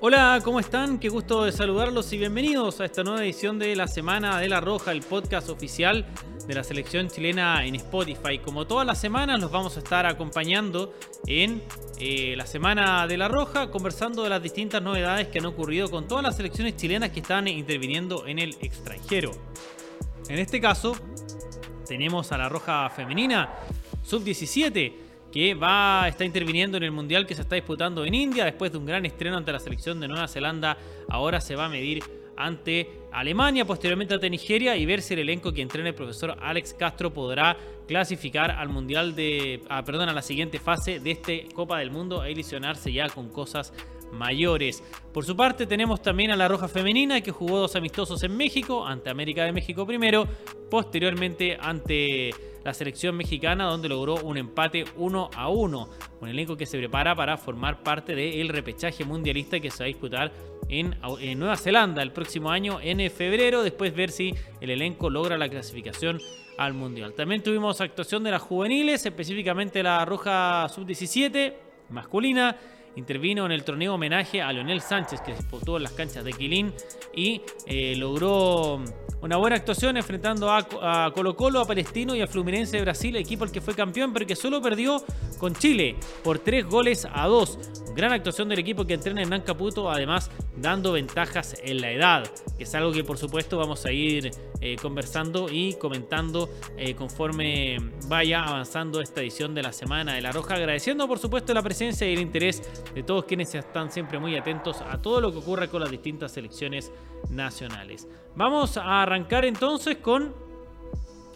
Hola, ¿cómo están? Qué gusto de saludarlos y bienvenidos a esta nueva edición de la Semana de la Roja, el podcast oficial de la selección chilena en Spotify. Como todas las semanas, los vamos a estar acompañando en eh, la Semana de la Roja, conversando de las distintas novedades que han ocurrido con todas las selecciones chilenas que están interviniendo en el extranjero. En este caso, tenemos a la Roja Femenina, sub-17 que va, está interviniendo en el Mundial que se está disputando en India después de un gran estreno ante la selección de Nueva Zelanda. Ahora se va a medir ante Alemania, posteriormente ante Nigeria y ver si el elenco que entrena el profesor Alex Castro podrá clasificar al Mundial de, ah, perdón, a la siguiente fase de este Copa del Mundo e ilusionarse ya con cosas mayores. Por su parte tenemos también a la Roja Femenina que jugó dos amistosos en México, ante América de México primero, posteriormente ante la selección mexicana donde logró un empate 1 a 1. Un elenco que se prepara para formar parte del repechaje mundialista que se va a disputar en, Nueva Zelanda el próximo año en febrero, después ver si el elenco logra la clasificación al mundial. También tuvimos actuación de las juveniles, específicamente la Roja Sub-17 masculina intervino en el torneo homenaje a Leonel Sánchez, que disputó en las canchas de Quilín y eh, logró una buena actuación enfrentando a, Colo Colo, a Palestino y a Fluminense de Brasil, equipo el que fue campeón, pero que solo perdió con Chile por tres goles a dos. Gran actuación del equipo que entrena en Nancaputo, además dando ventajas en la edad, que es algo que por supuesto vamos a ir eh, conversando y comentando eh, conforme vaya avanzando esta edición de la Semana de la Roja, agradeciendo por supuesto la presencia y el interés de todos quienes están siempre muy atentos a todo lo que ocurre con las distintas selecciones nacionales. Vamos a arrancar entonces con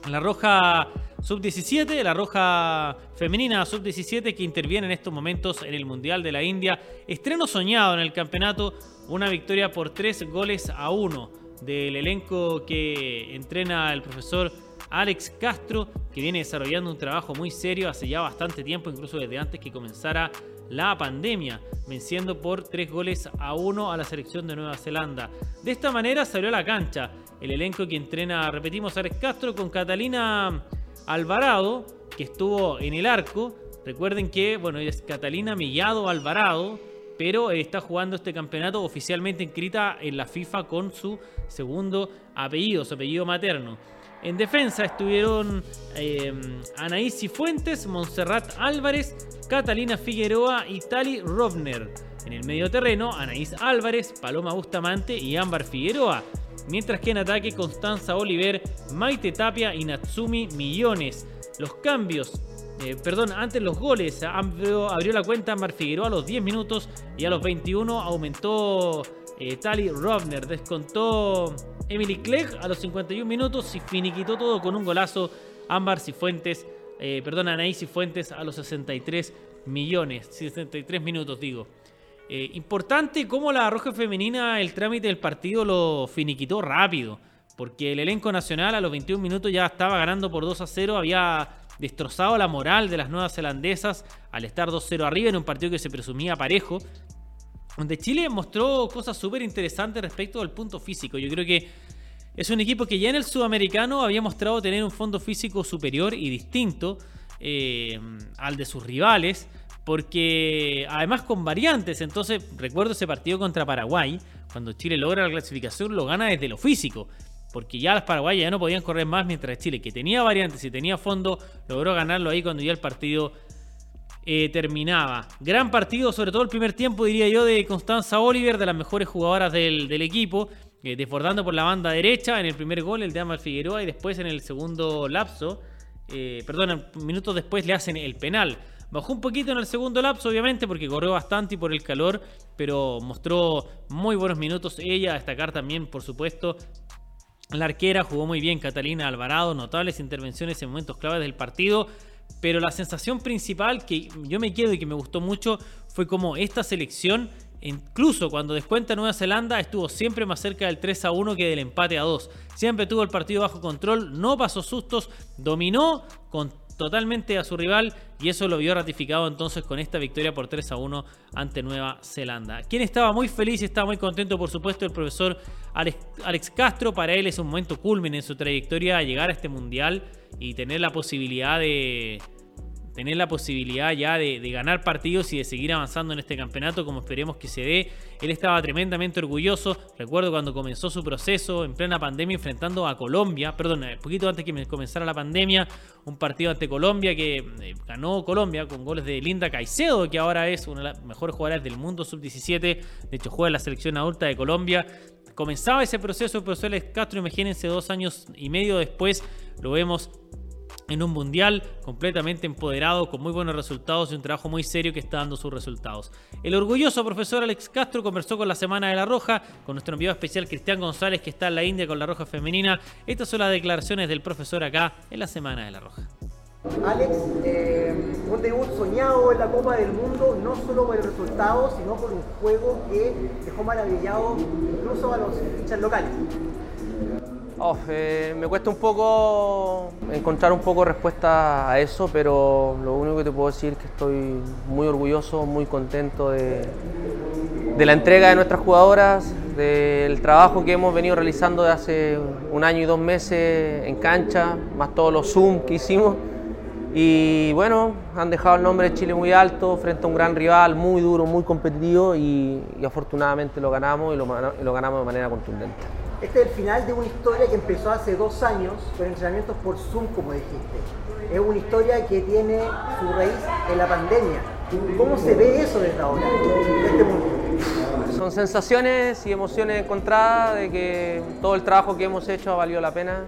la roja sub-17, la roja femenina sub-17 que interviene en estos momentos en el Mundial de la India. Estreno soñado en el campeonato, una victoria por tres goles a uno del elenco que entrena el profesor Alex Castro, que viene desarrollando un trabajo muy serio hace ya bastante tiempo, incluso desde antes que comenzara la pandemia, venciendo por tres goles a uno a la selección de Nueva Zelanda. De esta manera salió a la cancha el elenco que entrena, repetimos, Alex Castro con Catalina Alvarado, que estuvo en el arco. Recuerden que, bueno, es Catalina Millado Alvarado, pero está jugando este campeonato oficialmente inscrita en la FIFA con su segundo apellido, su apellido materno. En defensa estuvieron eh, Anaís Cifuentes, Montserrat Álvarez, Catalina Figueroa y Tali Rovner. En el medio terreno, Anaís Álvarez, Paloma Bustamante y Ámbar Figueroa. Mientras que en ataque, Constanza Oliver, Maite Tapia y Natsumi Millones. Los cambios, eh, perdón, antes los goles, abrió, abrió la cuenta Ámbar Figueroa a los 10 minutos y a los 21 aumentó eh, Tali Rovner. Descontó Emily Clegg a los 51 minutos y finiquitó todo con un golazo. Ámbar Cifuentes, eh, perdón, Anaís Cifuentes a los 63 millones, 63 minutos digo. Eh, importante cómo la Roja Femenina el trámite del partido lo finiquitó rápido, porque el elenco nacional a los 21 minutos ya estaba ganando por 2 a 0, había destrozado la moral de las nuevas zelandesas al estar 2-0 arriba en un partido que se presumía parejo, donde Chile mostró cosas súper interesantes respecto al punto físico. Yo creo que es un equipo que ya en el sudamericano había mostrado tener un fondo físico superior y distinto eh, al de sus rivales, porque además con variantes. Entonces, recuerdo ese partido contra Paraguay, cuando Chile logra la clasificación, lo gana desde lo físico. Porque ya las paraguayas ya no podían correr más, mientras Chile, que tenía variantes y tenía fondo, logró ganarlo ahí cuando ya el partido eh, terminaba. Gran partido, sobre todo el primer tiempo, diría yo, de Constanza Oliver, de las mejores jugadoras del, equipo, eh, desbordando por la banda derecha en el primer gol, el de Amal Figueroa, y después en el segundo lapso, eh, perdón, minutos después le hacen el penal. Bajó un poquito en el segundo lapso, obviamente, porque corrió bastante y por el calor, pero mostró muy buenos minutos ella. A destacar también, por supuesto, la arquera jugó muy bien, Catalina Alvarado, notables intervenciones en momentos claves del partido. Pero la sensación principal que yo me quedo y que me gustó mucho fue como esta selección, incluso cuando descuenta Nueva Zelanda, estuvo siempre más cerca del 3 a 1 que del empate a 2. Siempre tuvo el partido bajo control, no pasó sustos, dominó con totalmente a su rival y eso lo vio ratificado entonces con esta victoria por 3 a 1 ante Nueva Zelanda. Quien estaba muy feliz y estaba muy contento, por supuesto, el profesor Alex, Castro. Para él es un momento culmen en su trayectoria llegar a este mundial y tener la posibilidad de, tener la posibilidad ya de, ganar partidos y de seguir avanzando en este campeonato como esperemos que se dé. Él estaba tremendamente orgulloso. Recuerdo cuando comenzó su proceso en plena pandemia enfrentando a Colombia, perdón, un eh, poquito antes que comenzara la pandemia, un partido ante Colombia que eh, ganó Colombia con goles de Linda Caicedo, que ahora es una de las mejores jugadoras del mundo sub-17. De hecho, juega en la selección adulta de Colombia comenzaba ese proceso el profesor Castro, imagínense dos años y medio después, lo vemos en un mundial completamente empoderado, con muy buenos resultados y un trabajo muy serio que está dando sus resultados. El orgulloso profesor Alex Castro conversó con la Semana de la Roja, con nuestro enviado especial Cristian González, que está en la India con la Roja Femenina. Estas son las declaraciones del profesor acá en la Semana de la Roja. Alex, eh, un debut soñado en la Copa del Mundo, no solo por el resultado, sino por un juego que dejó maravillado incluso a los hinchas locales. Oh, eh, me cuesta un poco encontrar un poco respuesta a eso, pero lo único que te puedo decir es que estoy muy orgulloso, muy contento de, de la entrega de nuestras jugadoras, del trabajo que hemos venido realizando de hace un año y dos meses en cancha, más todos los Zoom que hicimos. Y bueno, han dejado el nombre de Chile muy alto frente a un gran rival, muy duro, muy competitivo y, afortunadamente lo ganamos y lo ganamos de manera contundente. Este es el final de una historia que empezó hace dos años con entrenamientos por Zoom, como dijiste. Es una historia que tiene su raíz en la pandemia. ¿Cómo se ve eso desde ahora, en este mundo? Son sensaciones y emociones encontradas de que todo el trabajo que hemos hecho ha valido la pena.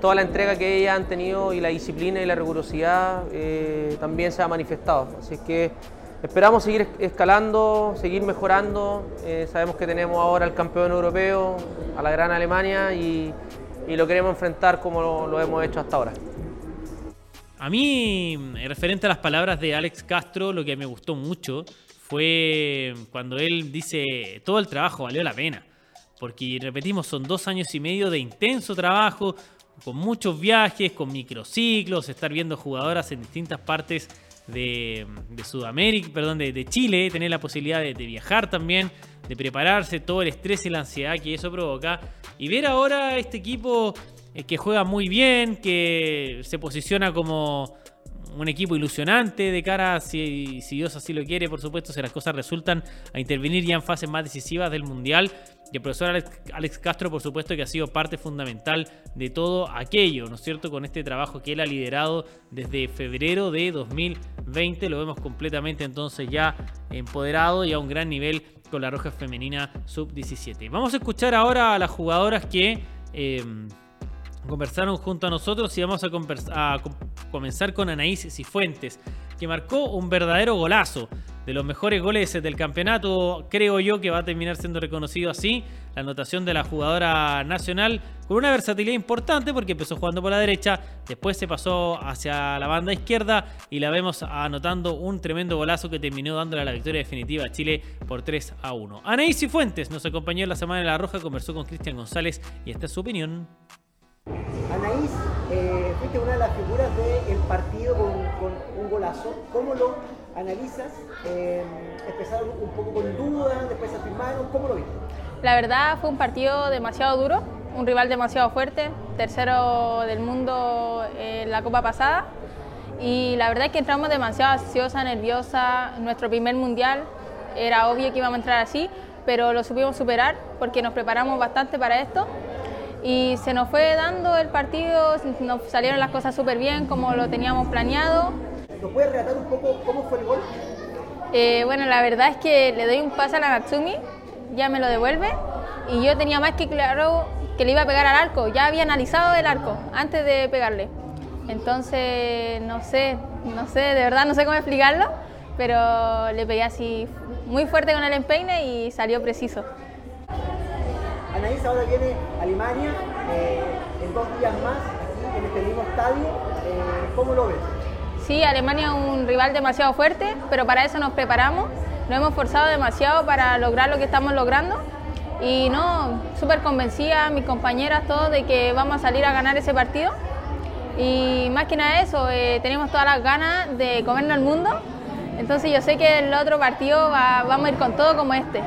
Toda la entrega que ellas han tenido y la disciplina y la rigurosidad eh, también se ha manifestado. Así que Esperamos seguir escalando, seguir mejorando. Eh, sabemos que tenemos ahora al campeón europeo, a la gran Alemania y, lo queremos enfrentar como lo, hemos hecho hasta ahora. A mí, referente a las palabras de Alex Castro, lo que me gustó mucho fue cuando él dice, todo el trabajo valió la pena. Porque, repetimos, son dos años y medio de intenso trabajo, con muchos viajes, con microciclos, estar viendo jugadoras en distintas partes de, Sudamérica, perdón, de, Chile, tener la posibilidad de, viajar también, de prepararse, todo el estrés y la ansiedad que eso provoca. Y ver ahora este equipo eh, que juega muy bien, que se posiciona como un equipo ilusionante de cara, si, si Dios así lo quiere, por supuesto, si las cosas resultan a intervenir ya en fases más decisivas del Mundial. Y el profesor Alex, Castro, por supuesto, que ha sido parte fundamental de todo aquello, ¿no es cierto? Con este trabajo que él ha liderado desde febrero de 2020, lo vemos completamente entonces ya empoderado y a un gran nivel con la Roja Femenina Sub-17. Vamos a escuchar ahora a las jugadoras que... Eh, conversaron junto a nosotros y vamos a, comenzar con Anaís Cifuentes, que marcó un verdadero golazo. De los mejores goles del campeonato, creo yo que va a terminar siendo reconocido así. La anotación de la jugadora nacional con una versatilidad importante porque empezó jugando por la derecha, después se pasó hacia la banda izquierda y la vemos anotando un tremendo golazo que terminó dándole la victoria definitiva a Chile por 3 a 1. Anaís Cifuentes nos acompañó en la Semana de la Roja, conversó con Cristian González y esta es su opinión. Anaís, eh, fuiste una de las figuras del partido con, un golazo. ¿Cómo lo analizas? Eh, empezaron un poco con dudas, después afirmaron. ¿Cómo lo viste? La verdad fue un partido demasiado duro, un rival demasiado fuerte, tercero del mundo en la Copa pasada. Y la verdad es que entramos demasiado ansiosa, nerviosa. Nuestro primer mundial era obvio que íbamos a entrar así, pero lo supimos superar porque nos preparamos bastante para esto y se nos fue dando el partido, nos salieron las cosas súper bien como lo teníamos planeado. ¿Nos puedes relatar un poco cómo fue el gol? Eh, bueno, la verdad es que le doy un pase a la Natsumi, ya me lo devuelve y yo tenía más que claro que le iba a pegar al arco, ya había analizado el arco antes de pegarle. Entonces, no sé, no sé, de verdad no sé cómo explicarlo, pero le pegué así muy fuerte con el empeine y salió preciso. Anaís ahora viene a Alemania eh, en dos días más, aquí en este mismo estadio. Eh, ¿Cómo lo ves? Sí, Alemania es un rival demasiado fuerte, pero para eso nos preparamos. Nos hemos forzado demasiado para lograr lo que estamos logrando. Y no, súper convencida, mis compañeras, todos, de que vamos a salir a ganar ese partido. Y más que nada eso, eh, tenemos todas las ganas de comernos el mundo. Entonces yo sé que el otro partido vamos a ir con todo como este.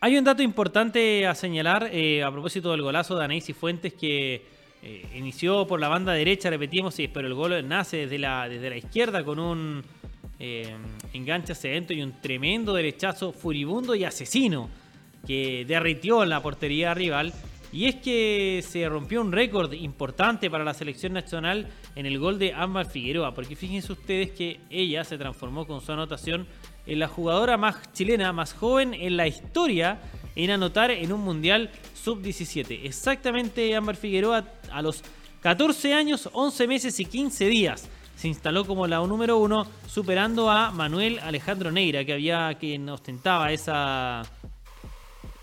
Hay un dato importante a señalar eh, a propósito del golazo de Anaís y Fuentes que eh, inició por la banda derecha, repetimos, pero el gol nace desde la, desde la izquierda con un eh, enganche hacia y un tremendo derechazo furibundo y asesino que derritió la portería rival. Y es que se rompió un récord importante para la selección nacional en el gol de Ámbar Figueroa, porque fíjense ustedes que ella se transformó con su anotación en la jugadora más chilena, más joven en la historia en anotar en un Mundial Sub-17. Exactamente Ámbar Figueroa a los 14 años, 11 meses y 15 días se instaló como la número uno, superando a Manuel Alejandro Neira, que había quien ostentaba esa,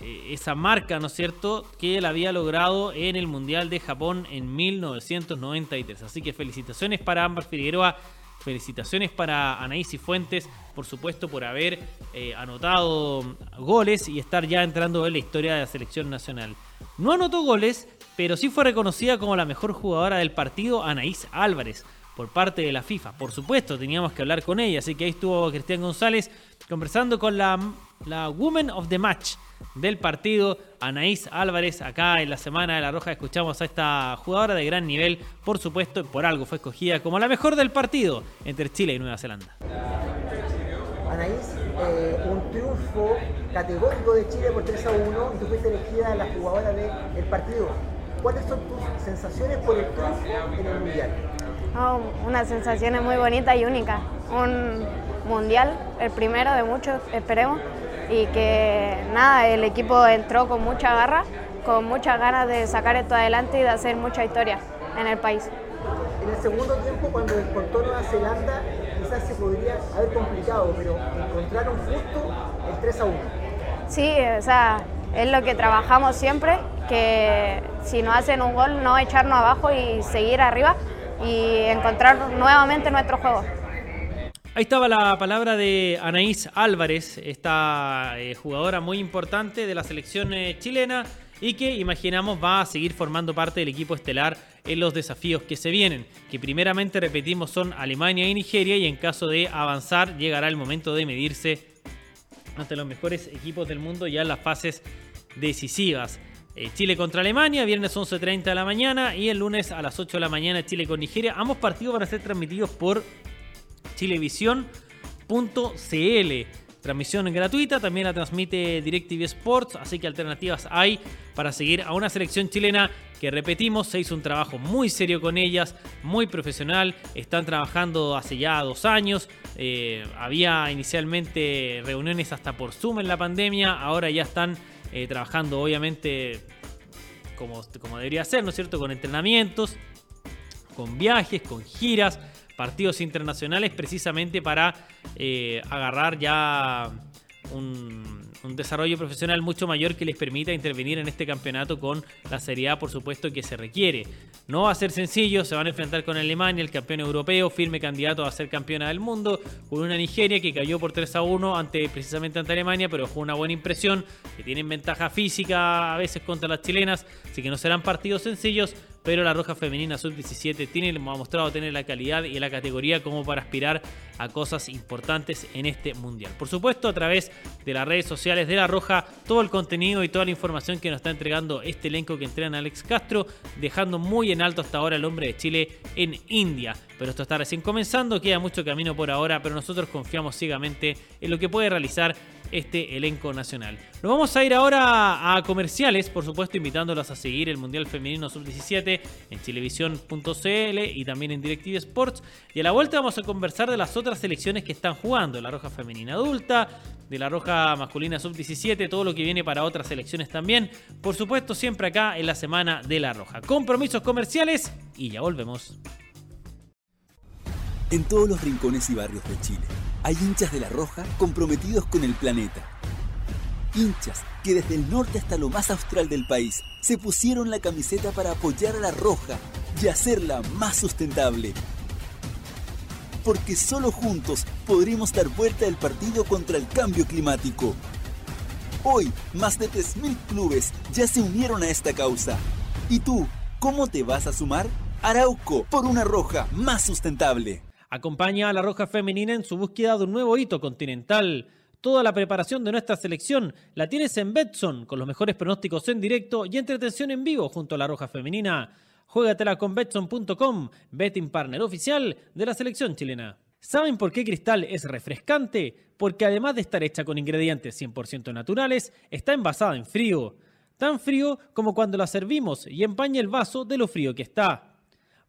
eh, esa marca, ¿no es cierto?, que él había logrado en el Mundial de Japón en 1993. Así que felicitaciones para Ámbar Figueroa, felicitaciones para Anaís y Fuentes, por supuesto, por haber eh, anotado goles y estar ya entrando en la historia de la selección nacional. No anotó goles, pero sí fue reconocida como la mejor jugadora del partido Anaís Álvarez por parte de la FIFA. Por supuesto, teníamos que hablar con ella, así que ahí estuvo Cristian González conversando con la, la Woman of the Match del partido, Anaís Álvarez. Acá en la Semana de la Roja escuchamos a esta jugadora de gran nivel, por supuesto, por algo fue escogida como la mejor del partido entre Chile y Nueva Zelanda. Anaís, eh, un triunfo categórico de Chile por 3 a 1 y tú fuiste elegida la jugadora del partido. ¿Cuáles son tus sensaciones por el triunfo en el Mundial? Oh, una sensación muy bonita y única. Un mundial, el primero de muchos, esperemos. Y que nada, el equipo entró con mucha garra, con muchas ganas de sacar esto adelante y de hacer mucha historia en el país. En el segundo tiempo, cuando descontó Nueva Zelanda, quizás se podría haber complicado, pero encontraron justo el 3 a 1. Sí, o sea, es lo que trabajamos siempre, que si nos hacen un gol, no echarnos abajo y seguir arriba y encontrar nuevamente nuestro juego. Ahí estaba la palabra de Anaís Álvarez, esta eh, jugadora muy importante de la selección eh, chilena y que imaginamos va a seguir formando parte del equipo estelar en los desafíos que se vienen, que primeramente repetimos son Alemania y Nigeria y en caso de avanzar llegará el momento de medirse ante los mejores equipos del mundo ya en las fases decisivas. Eh, Chile contra Alemania, viernes 11.30 de la mañana y el lunes a las 8 de la mañana Chile con Nigeria. Ambos partidos van a ser transmitidos por chilevisión.cl. Transmisión gratuita, también la transmite DirecTV Sports, así que alternativas hay para seguir a una selección chilena que repetimos, se hizo un trabajo muy serio con ellas, muy profesional, están trabajando hace ya dos años, eh, había inicialmente reuniones hasta por Zoom en la pandemia, ahora ya están eh, trabajando obviamente como, como debería ser, ¿no es cierto? Con entrenamientos, con viajes, con giras, partidos internacionales, precisamente para eh, agarrar ya un, un desarrollo profesional mucho mayor que les permita intervenir en este campeonato con la seriedad, por supuesto, que se requiere. No va a ser sencillo, se van a enfrentar con Alemania, el campeón europeo, firme candidato a ser campeona del mundo, con una Nigeria que cayó por 3 a 1 ante, precisamente ante Alemania, pero fue una buena impresión, que tienen ventaja física a veces contra las chilenas, así que no serán partidos sencillos, pero la Roja Femenina Sub-17 tiene, ha mostrado tener la calidad y la categoría como para aspirar a cosas importantes en este Mundial. Por supuesto, a través de las redes sociales de la Roja, todo el contenido y toda la información que nos está entregando este elenco que entrena Alex Castro, dejando muy en alto hasta ahora el hombre de Chile en India. Pero esto está recién comenzando, queda mucho camino por ahora, pero nosotros confiamos ciegamente en lo que puede realizar este elenco nacional. Nos vamos a ir ahora a comerciales, por supuesto, invitándolos a seguir el Mundial Femenino Sub-17 en chilevisión.cl y también en Directive Sports. Y a la vuelta vamos a conversar de las otras selecciones que están jugando, la Roja Femenina Adulta, de la Roja Masculina Sub-17, todo lo que viene para otras selecciones también. Por supuesto, siempre acá en la Semana de la Roja. Compromisos comerciales y ya volvemos. En todos los rincones y barrios de Chile hay hinchas de la Roja comprometidos con el planeta. Hinchas que desde el norte hasta lo más austral del país se pusieron la camiseta para apoyar a la Roja y hacerla más sustentable. Porque solo juntos podremos dar vuelta al partido contra el cambio climático. Hoy, más de 3.000 clubes ya se unieron a esta causa. ¿Y tú, cómo te vas a sumar? Arauco, por una roja más sustentable. Acompaña a la Roja Femenina en su búsqueda de un nuevo hito continental. Toda la preparación de nuestra selección la tienes en Betson, con los mejores pronósticos en directo y entretención en vivo junto a la Roja Femenina. Juegatela con Betson.com, betting partner oficial de la selección chilena. ¿Saben por qué Cristal es refrescante? Porque además de estar hecha con ingredientes 100% naturales, está envasada en frío. Tan frío como cuando la servimos y empaña el vaso de lo frío que está.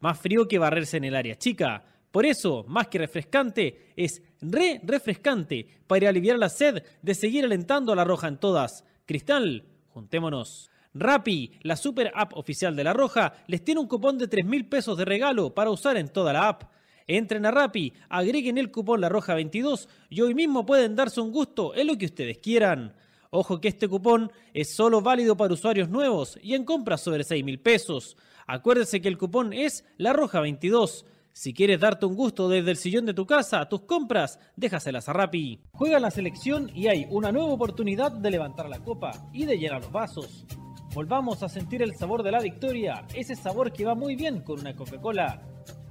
Más frío que barrerse en el área chica. Por eso, más que refrescante, es re refrescante para aliviar la sed de seguir alentando a la roja en todas. Cristal, juntémonos. Rappi, la super app oficial de La Roja, les tiene un cupón de 3 mil pesos de regalo para usar en toda la app. Entren a Rappi, agreguen el cupón La Roja 22 y hoy mismo pueden darse un gusto en lo que ustedes quieran. Ojo que este cupón es solo válido para usuarios nuevos y en compras sobre 6 mil pesos. Acuérdense que el cupón es La Roja 22. Si quieres darte un gusto desde el sillón de tu casa, tus compras, déjaselas a Rappi. Juega la selección y hay una nueva oportunidad de levantar la copa y de llenar los vasos. Volvamos a sentir el sabor de la victoria, ese sabor que va muy bien con una Coca-Cola.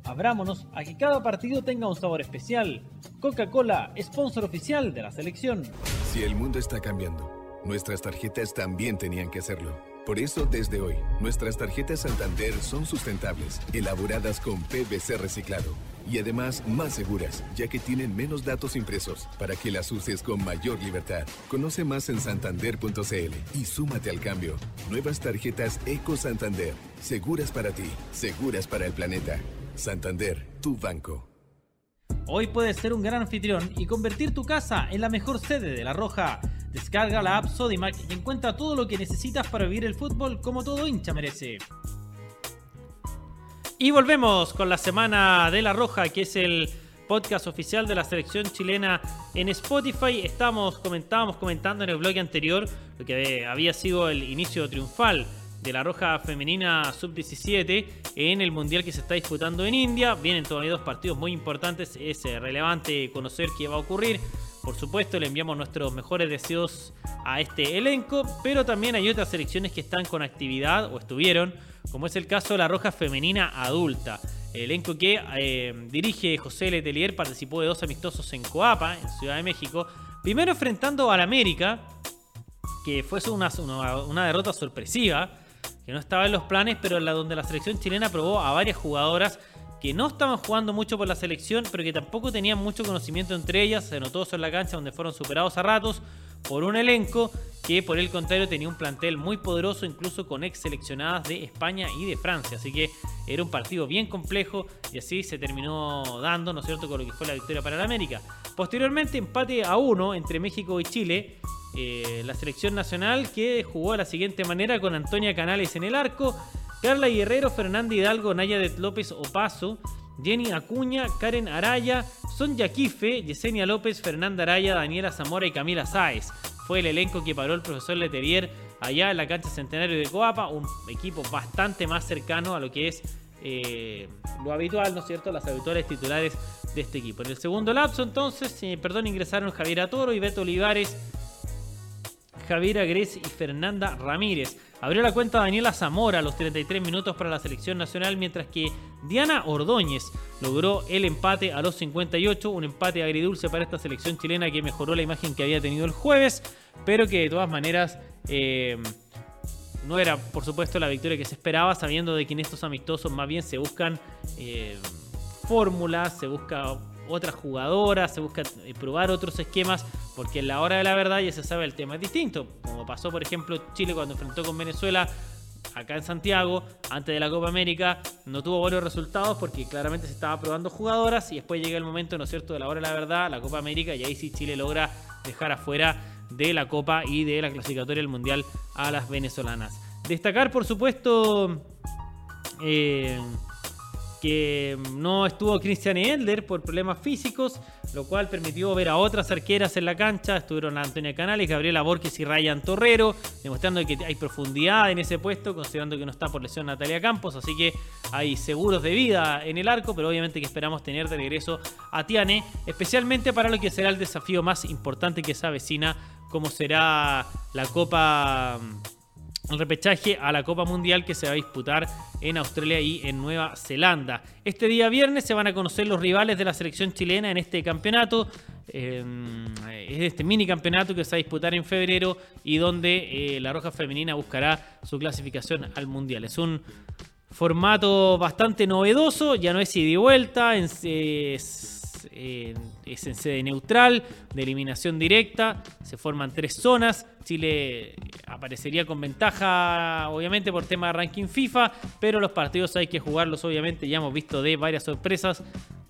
Abrámonos a que cada partido tenga un sabor especial. Coca-Cola, sponsor oficial de la selección. Si el mundo está cambiando, nuestras tarjetas también tenían que hacerlo. Por eso, desde hoy, nuestras tarjetas Santander son sustentables, elaboradas con PVC reciclado y además más seguras, ya que tienen menos datos impresos para que las uses con mayor libertad. Conoce más en santander.cl y súmate al cambio. Nuevas tarjetas Eco Santander, seguras para ti, seguras para el planeta. Santander, tu banco. Hoy puedes ser un gran anfitrión y convertir tu casa en la mejor sede de La Roja. Descarga la app Sodimac y encuentra todo lo que necesitas para vivir el fútbol como todo hincha merece. Y volvemos con la semana de La Roja, que es el podcast oficial de la selección chilena en Spotify. Estamos, comentábamos comentando en el blog anterior lo que había sido el inicio triunfal de la Roja Femenina Sub-17 en el Mundial que se está disputando en India. Vienen todavía dos partidos muy importantes. Es eh, relevante conocer qué va a ocurrir. Por supuesto, le enviamos nuestros mejores deseos a este elenco, pero también hay otras selecciones que están con actividad o estuvieron, como es el caso de la Roja Femenina Adulta. El elenco que eh, dirige José Letelier participó de dos amistosos en Coapa, en Ciudad de México. Primero enfrentando al América, que fue una, una, derrota sorpresiva, que no estaba en los planes, pero la donde la selección chilena probó a varias jugadoras que no estaban jugando mucho por la selección, pero que tampoco tenían mucho conocimiento entre ellas. Se notó eso en la cancha, donde fueron superados a ratos por un elenco que, por el contrario, tenía un plantel muy poderoso, incluso con ex seleccionadas de España y de Francia. Así que era un partido bien complejo y así se terminó dando, ¿no es cierto?, con lo que fue la victoria para la América. Posteriormente, empate a uno entre México y Chile. Eh, la selección nacional que jugó de la siguiente manera con Antonia Canales en el arco, Carla Guerrero, Fernanda Hidalgo, Nayadet López Opaso, Jenny Acuña, Karen Araya, Sonja Quife, Yesenia López, Fernanda Araya, Daniela Zamora y Camila Sáez. Fue el elenco que paró el profesor Leterier allá en la cancha Centenario de Coapa, un equipo bastante más cercano a lo que es eh, lo habitual, ¿no es cierto? Las habituales titulares de este equipo. En el segundo lapso, entonces, eh, perdón, ingresaron Javier Atoro y Beto Olivares, Javier Agres y Fernanda Ramírez. Abrió la cuenta Daniela Zamora a los 33 minutos para la selección nacional, mientras que Diana Ordóñez logró el empate a los 58, un empate agridulce para esta selección chilena que mejoró la imagen que había tenido el jueves, pero que de todas maneras eh, no era, por supuesto, la victoria que se esperaba, sabiendo de que en estos amistosos más bien se buscan eh, fórmulas, se busca otras jugadoras, se busca eh, probar otros esquemas, porque en la hora de la verdad ya se sabe el tema es distinto. Como pasó, por ejemplo, Chile cuando enfrentó con Venezuela acá en Santiago, antes de la Copa América, no tuvo buenos resultados porque claramente se estaba probando jugadoras y después llega el momento, ¿no es cierto?, de la hora de la verdad, la Copa América, y ahí sí Chile logra dejar afuera de la Copa y de la clasificatoria del Mundial a las venezolanas. Destacar, por supuesto, eh, que no estuvo Christian Elder por problemas físicos, lo cual permitió ver a otras arqueras en la cancha. Estuvieron Antonia Canales, Gabriela Borges y Ryan Torrero, demostrando que hay profundidad en ese puesto, considerando que no está por lesión Natalia Campos, así que hay seguros de vida en el arco, pero obviamente que esperamos tener de regreso a Tiane, especialmente para lo que será el desafío más importante que se avecina, como será la Copa el repechaje a la Copa Mundial que se va a disputar en Australia y en Nueva Zelanda. Este día viernes se van a conocer los rivales de la selección chilena en este campeonato. Eh, es este mini campeonato que se va a disputar en febrero y donde eh, la Roja Femenina buscará su clasificación al Mundial. Es un Formato bastante novedoso, ya no es ida y vuelta, es, es en sede neutral, de eliminación directa, se forman tres zonas, Chile aparecería con ventaja, obviamente, por tema de ranking FIFA, pero los partidos hay que jugarlos, obviamente, ya hemos visto de varias sorpresas,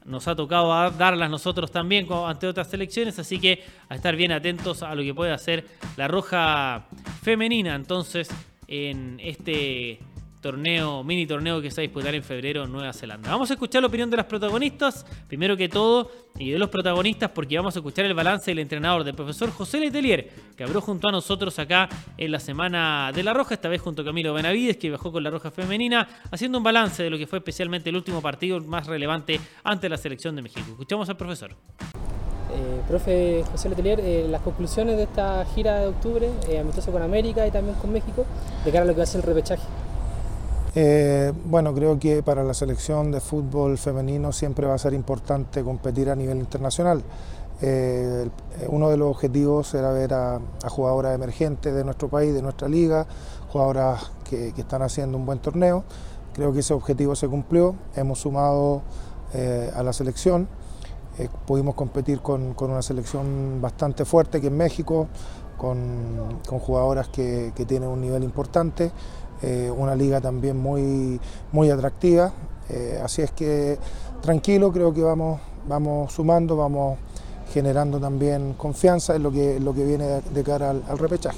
nos ha tocado darlas nosotros también ante otras selecciones, así que a estar bien atentos a lo que puede hacer la roja femenina entonces en este torneo, mini torneo que se va a disputar en febrero en Nueva Zelanda. Vamos a escuchar la opinión de las protagonistas, primero que todo, y de los protagonistas porque vamos a escuchar el balance del entrenador, del profesor José Letelier, que abrió junto a nosotros acá en la Semana de la Roja, esta vez junto a Camilo Benavides, que viajó con la Roja Femenina, haciendo un balance de lo que fue especialmente el último partido más relevante ante la selección de México. Escuchamos al profesor. Eh, profe José Letelier, eh, las conclusiones de esta gira de octubre, eh, amistoso con América y también con México, de cara a lo que va a ser el repechaje. Eh, bueno, creo que para la selección de fútbol femenino siempre va a ser importante competir a nivel internacional. Eh, uno de los objetivos era ver a, jugadoras emergentes de nuestro país, de nuestra liga, jugadoras que, están haciendo un buen torneo. Creo que ese objetivo se cumplió. Hemos sumado eh, a la selección. pudimos competir con, una selección bastante fuerte que en México, con, jugadoras que tienen un nivel importante. Eh, una liga también muy, muy atractiva. Eh, así es que tranquilo, creo que vamos, vamos sumando, vamos generando también confianza en lo que, lo que viene de, cara al, repechaje.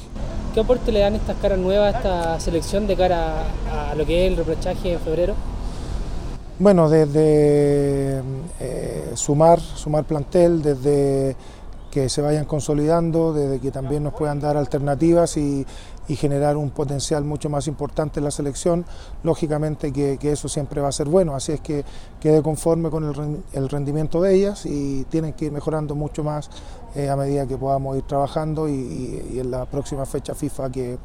¿Qué aporte le dan estas caras nuevas a esta selección de cara a, lo que es el repechaje en febrero? Bueno, desde eh, sumar, sumar plantel, desde que se vayan consolidando, desde que también nos puedan dar alternativas y, y generar un potencial mucho más importante en la selección, lógicamente que, eso siempre va a ser bueno, así es que quede conforme con el, rendimiento de ellas y tienen que ir mejorando mucho más eh, a medida que podamos ir trabajando y, en la próxima fecha FIFA que,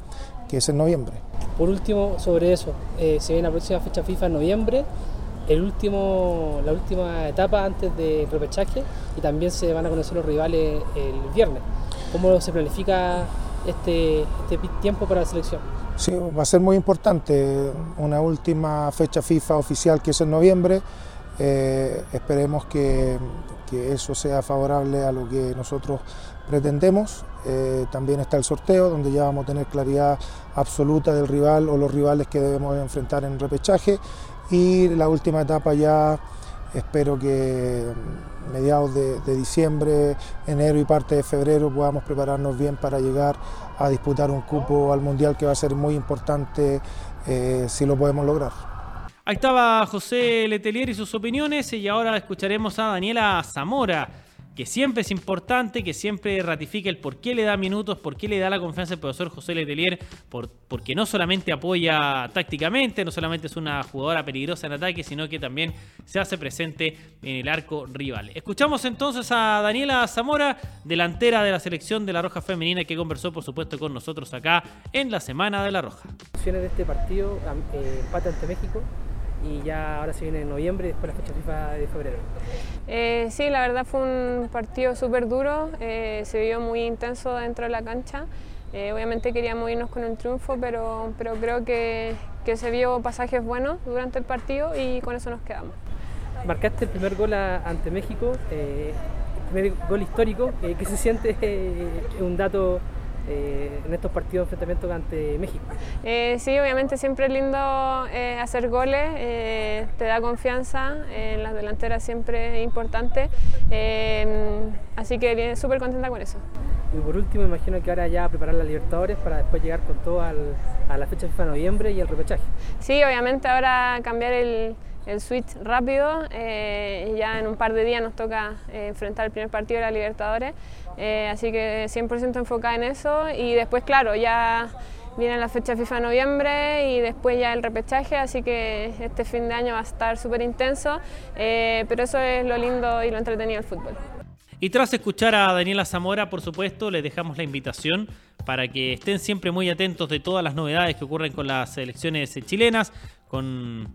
es en noviembre. Por último, sobre eso, eh, se viene la próxima fecha FIFA en noviembre, el último, la última etapa antes del repechaje y también se van a conocer los rivales el viernes. ¿Cómo se planifica este, este tiempo para la selección. Sí, va a ser muy importante. Una última fecha FIFA oficial que es en noviembre. Eh, esperemos que, que, eso sea favorable a lo que nosotros pretendemos. Eh, también está el sorteo, donde ya vamos a tener claridad absoluta del rival o los rivales que debemos enfrentar en repechaje. Y la última etapa ya espero que mediados de, diciembre, enero y parte de febrero podamos prepararnos bien para llegar a disputar un cupo al Mundial que va a ser muy importante eh, si lo podemos lograr. Ahí estaba José Letelier y sus opiniones y ahora escucharemos a Daniela Zamora que siempre es importante, que siempre ratifica el por qué le da minutos, por qué le da la confianza al profesor José Letelier, por, porque no solamente apoya tácticamente, no solamente es una jugadora peligrosa en ataque, sino que también se hace presente en el arco rival. Escuchamos entonces a Daniela Zamora, delantera de la selección de la Roja Femenina, que conversó por supuesto con nosotros acá en la Semana de la Roja. de este partido, eh, empate ante México, y ya ahora se viene en noviembre y después la fecha FIFA de febrero. Eh, sí, la verdad fue un partido súper duro, eh, se vio muy intenso dentro de la cancha. Eh, obviamente queríamos irnos con el triunfo, pero, pero creo que, que, se vio pasajes buenos durante el partido y con eso nos quedamos. Marcaste el primer gol ante México, el primer gol histórico, ¿qué se siente? un dato eh, en estos partidos de enfrentamiento ante México? Eh, sí, obviamente siempre es lindo eh, hacer goles, te da confianza, en las delanteras siempre es importante, así que súper contenta con eso. Y por último, imagino que ahora ya preparar la Libertadores para después llegar con todo a la fecha FIFA de noviembre y el repechaje. Sí, obviamente ahora cambiar el, el switch rápido, ya en un par de días nos toca enfrentar el primer partido de la Libertadores. Eh, así que 100% enfocada en eso y después, claro, ya viene la fecha FIFA de noviembre y después ya el repechaje, así que este fin de año va a estar súper intenso, eh, pero eso es lo lindo y lo entretenido del fútbol. Y tras escuchar a Daniela Zamora, por supuesto, les dejamos la invitación para que estén siempre muy atentos de todas las novedades que ocurren con las selecciones chilenas, con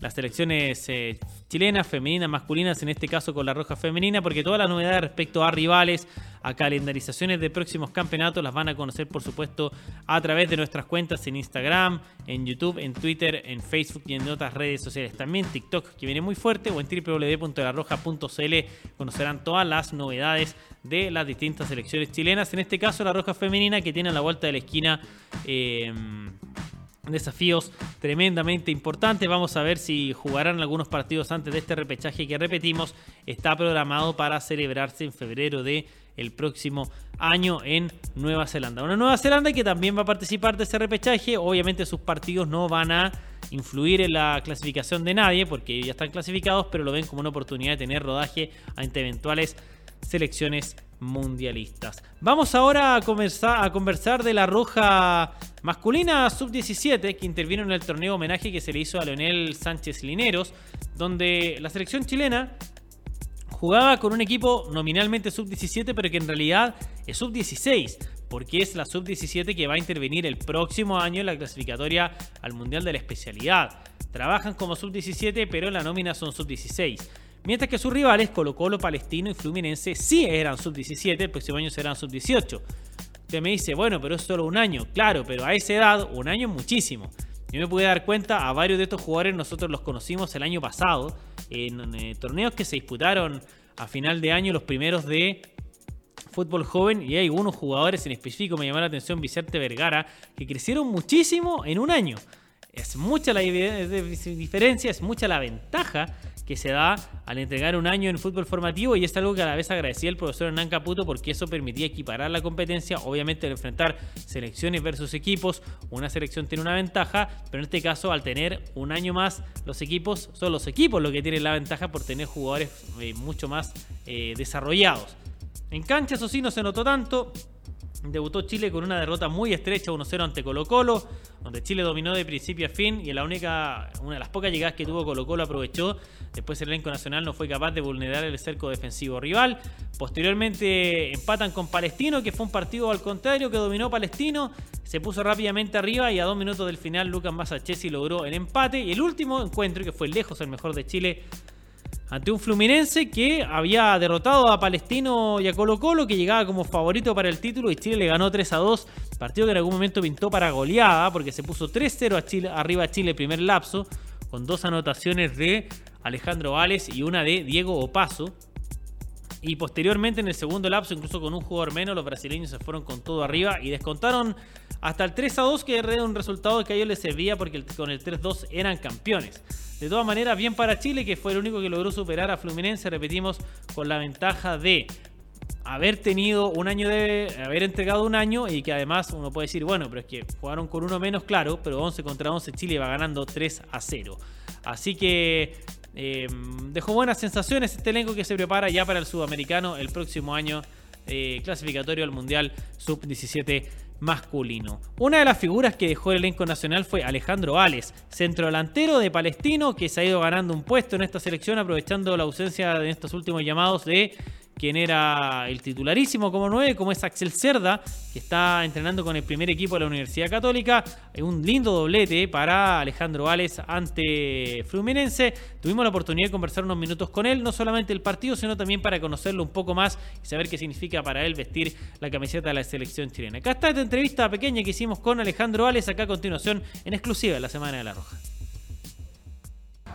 las selecciones eh, chilenas, femeninas, masculinas, en este caso con la roja femenina, porque todas las novedades respecto a rivales, a calendarizaciones de próximos campeonatos, las van a conocer, por supuesto, a través de nuestras cuentas en Instagram, en YouTube, en Twitter, en Facebook y en otras redes sociales. También TikTok, que viene muy fuerte, o en www.larroja.cl conocerán todas las novedades de las distintas selecciones chilenas. En este caso, la roja femenina, que tiene a la vuelta de la esquina. Eh, desafíos tremendamente importantes. Vamos a ver si jugarán algunos partidos antes de este repechaje que repetimos está programado para celebrarse en febrero de el próximo año en Nueva Zelanda. Una Nueva Zelanda que también va a participar de ese repechaje. Obviamente sus partidos no van a influir en la clasificación de nadie porque ya están clasificados, pero lo ven como una oportunidad de tener rodaje ante eventuales selecciones mundialistas. Vamos ahora a conversar, de la roja masculina sub-17 que intervino en el torneo homenaje que se le hizo a Leonel Sánchez Lineros, donde la selección chilena jugaba con un equipo nominalmente sub-17, pero que en realidad es sub-16, porque es la sub-17 que va a intervenir el próximo año en la clasificatoria al Mundial de la Especialidad. Trabajan como sub-17, pero la nómina son sub-16. Mientras que sus rivales, Colo Colo, Palestino y Fluminense, sí eran sub-17, el próximo año serán sub-18. Usted me dice, bueno, pero es solo un año. Claro, pero a esa edad, un año es muchísimo. Yo me pude dar cuenta, a varios de estos jugadores nosotros los conocimos el año pasado, en, eh, torneos que se disputaron a final de año, los primeros de fútbol joven, y hay algunos jugadores en específico, me llamó la atención Vicente Vergara, que crecieron muchísimo en un año. Es mucha la diferencia, es mucha la ventaja que se da al entregar un año en fútbol formativo y es algo que a la vez agradecía el profesor Hernán Caputo porque eso permitía equiparar la competencia, obviamente al enfrentar selecciones versus equipos, una selección tiene una ventaja, pero en este caso al tener un año más los equipos, son los equipos los que tienen la ventaja por tener jugadores eh, mucho más eh, desarrollados. En cancha eso sí no se notó tanto, Debutó Chile con una derrota muy estrecha 1-0 ante Colo Colo, donde Chile dominó de principio a fin y la única, una de las pocas llegadas que tuvo Colo Colo aprovechó. Después el elenco nacional no fue capaz de vulnerar el cerco defensivo rival. Posteriormente empatan con Palestino, que fue un partido al contrario que dominó Palestino. Se puso rápidamente arriba y a dos minutos del final Lucas Masachesi logró el empate. Y el último encuentro, que fue lejos el mejor de Chile, ante un Fluminense que había derrotado a Palestino y a Colo Colo, que llegaba como favorito para el título y Chile le ganó 3 a 2, partido que en algún momento pintó para goleada, porque se puso 3-0 a Chile, arriba a Chile primer lapso, con dos anotaciones de Alejandro Vales y una de Diego Opaso. Y posteriormente en el segundo lapso, incluso con un jugador menos, los brasileños se fueron con todo arriba y descontaron hasta el 3 a 2, que era un resultado que a ellos les servía porque con el 3-2 eran campeones. De todas maneras, bien para Chile, que fue el único que logró superar a Fluminense, repetimos, con la ventaja de haber tenido un año de haber entregado un año y que además uno puede decir, bueno, pero es que jugaron con uno menos, claro, pero 11 contra 11 Chile va ganando 3 a 0. Así que eh, dejó buenas sensaciones este elenco que se prepara ya para el sudamericano el próximo año eh, clasificatorio al Mundial Sub-17 masculino. Una de las figuras que dejó el elenco nacional fue Alejandro Vales, centrodelantero de Palestino, que se ha ido ganando un puesto en esta selección aprovechando la ausencia de estos últimos llamados de quien era el titularísimo como 9, como es Axel Cerda, que está entrenando con el primer equipo de la Universidad Católica. Un lindo doblete para Alejandro Vales ante Fluminense. Tuvimos la oportunidad de conversar unos minutos con él, no solamente el partido, sino también para conocerlo un poco más y saber qué significa para él vestir la camiseta de la selección chilena. Acá está esta entrevista pequeña que hicimos con Alejandro Vales, acá a continuación en exclusiva de la Semana de la Roja.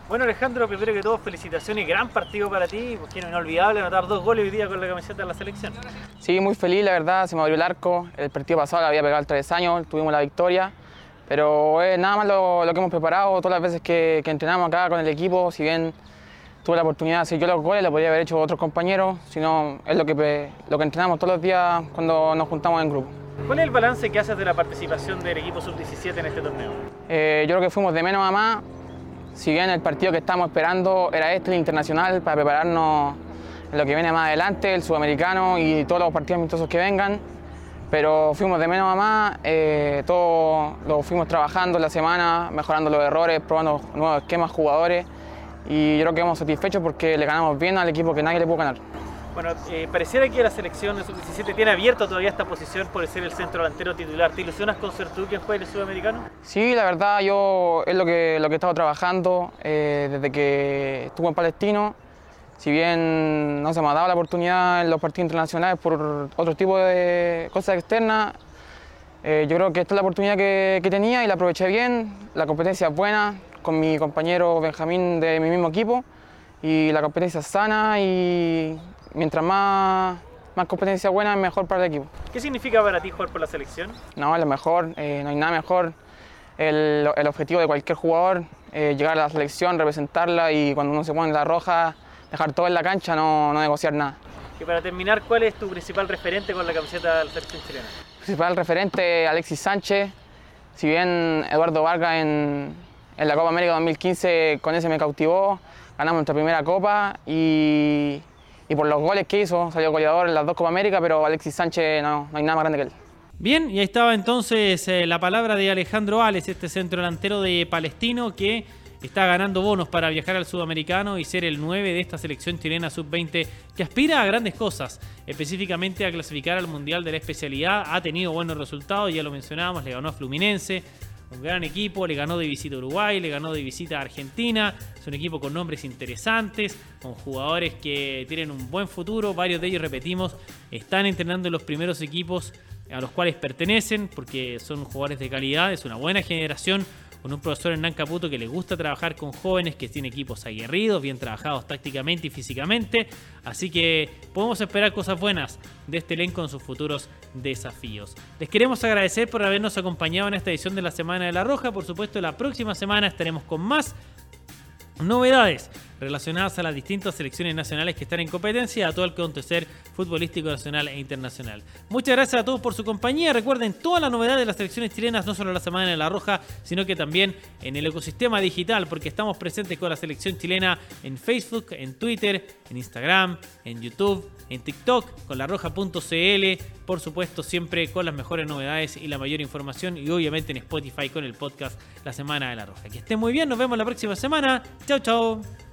Bueno Alejandro, primero que todo felicitaciones, gran partido para ti, porque es inolvidable anotar dos goles hoy día con la camiseta de la selección. Sí, muy feliz, la verdad, se me abrió el arco, el partido pasado le había pegado el tres años, tuvimos la victoria, pero es nada más lo, que hemos preparado, todas las veces que, entrenamos acá con el equipo, si bien tuve la oportunidad de hacer yo los goles, lo podría haber hecho otros compañeros, sino es lo que, lo que entrenamos todos los días cuando nos juntamos en grupo. ¿Cuál es el balance que haces de la participación del equipo sub-17 en este torneo? Eh, yo creo que fuimos de menos a más, si bien el partido que estamos esperando era este, el internacional, para prepararnos lo que viene más adelante, el sudamericano y todos los partidos amistosos que vengan, pero fuimos de menos a más, eh, todo lo fuimos trabajando la semana, mejorando los errores, probando nuevos esquemas, jugadores, y yo creo que hemos satisfechos porque le ganamos bien al equipo que nadie le pudo ganar. Bueno, eh, pareciera que la selección sub-17 tiene abierto todavía esta posición por ser el centro delantero titular. ¿Te ilusionas con ser tú quien juegue el sudamericano? Sí, la verdad, yo es lo que, lo que he estado trabajando eh, desde que estuve en Palestino. Si bien no se me ha dado la oportunidad en los partidos internacionales por otro tipo de cosas externas, eh, yo creo que esta es la oportunidad que, que tenía y la aproveché bien. La competencia es buena con mi compañero Benjamín de mi mismo equipo y la competencia es sana y mientras más, más competencia buena mejor para el equipo. ¿Qué significa para ti jugar por la selección? No, es lo mejor, eh, no hay nada mejor. El, el objetivo de cualquier jugador, eh, llegar a la selección, representarla y cuando uno se pone en la roja, dejar todo en la cancha, no, no negociar nada. Y para terminar, ¿cuál es tu principal referente con la camiseta de la selección chilena? Principal referente, Alexis Sánchez. Si bien Eduardo Vargas en, en la Copa América 2015 con ese me cautivó, ganamos nuestra primera Copa y, y por los goles que hizo, salió goleador en las dos Copa América, pero Alexis Sánchez no, no hay nada más grande que él. Bien, y ahí estaba entonces eh, la palabra de Alejandro Ales, este centro delantero de Palestino que está ganando bonos para viajar al sudamericano y ser el 9 de esta selección chilena sub-20 que aspira a grandes cosas, específicamente a clasificar al Mundial de la especialidad. Ha tenido buenos resultados, ya lo mencionábamos, le ganó a Fluminense, un gran equipo, le ganó de visita a Uruguay, le ganó de visita a Argentina. Es un equipo con nombres interesantes, con jugadores que tienen un buen futuro. Varios de ellos, repetimos, están entrenando en los primeros equipos a los cuales pertenecen, porque son jugadores de calidad, es una buena generación con un profesor Hernán Caputo que le gusta trabajar con jóvenes que tienen equipos aguerridos, bien trabajados tácticamente y físicamente. Así que podemos esperar cosas buenas de este elenco en sus futuros desafíos. Les queremos agradecer por habernos acompañado en esta edición de la Semana de la Roja. Por supuesto, la próxima semana estaremos con más novedades relacionadas a las distintas selecciones nacionales que están en competencia a todo el acontecer futbolístico nacional e internacional. Muchas gracias a todos por su compañía. Recuerden toda la novedad de las selecciones chilenas, no solo la Semana de la Roja, sino que también en el ecosistema digital, porque estamos presentes con la selección chilena en Facebook, en Twitter, en Instagram, en YouTube, en TikTok, con la roja.cl, por supuesto siempre con las mejores novedades y la mayor información y obviamente en Spotify con el podcast La Semana de la Roja. Que estén muy bien, nos vemos la próxima semana. Chao, chao.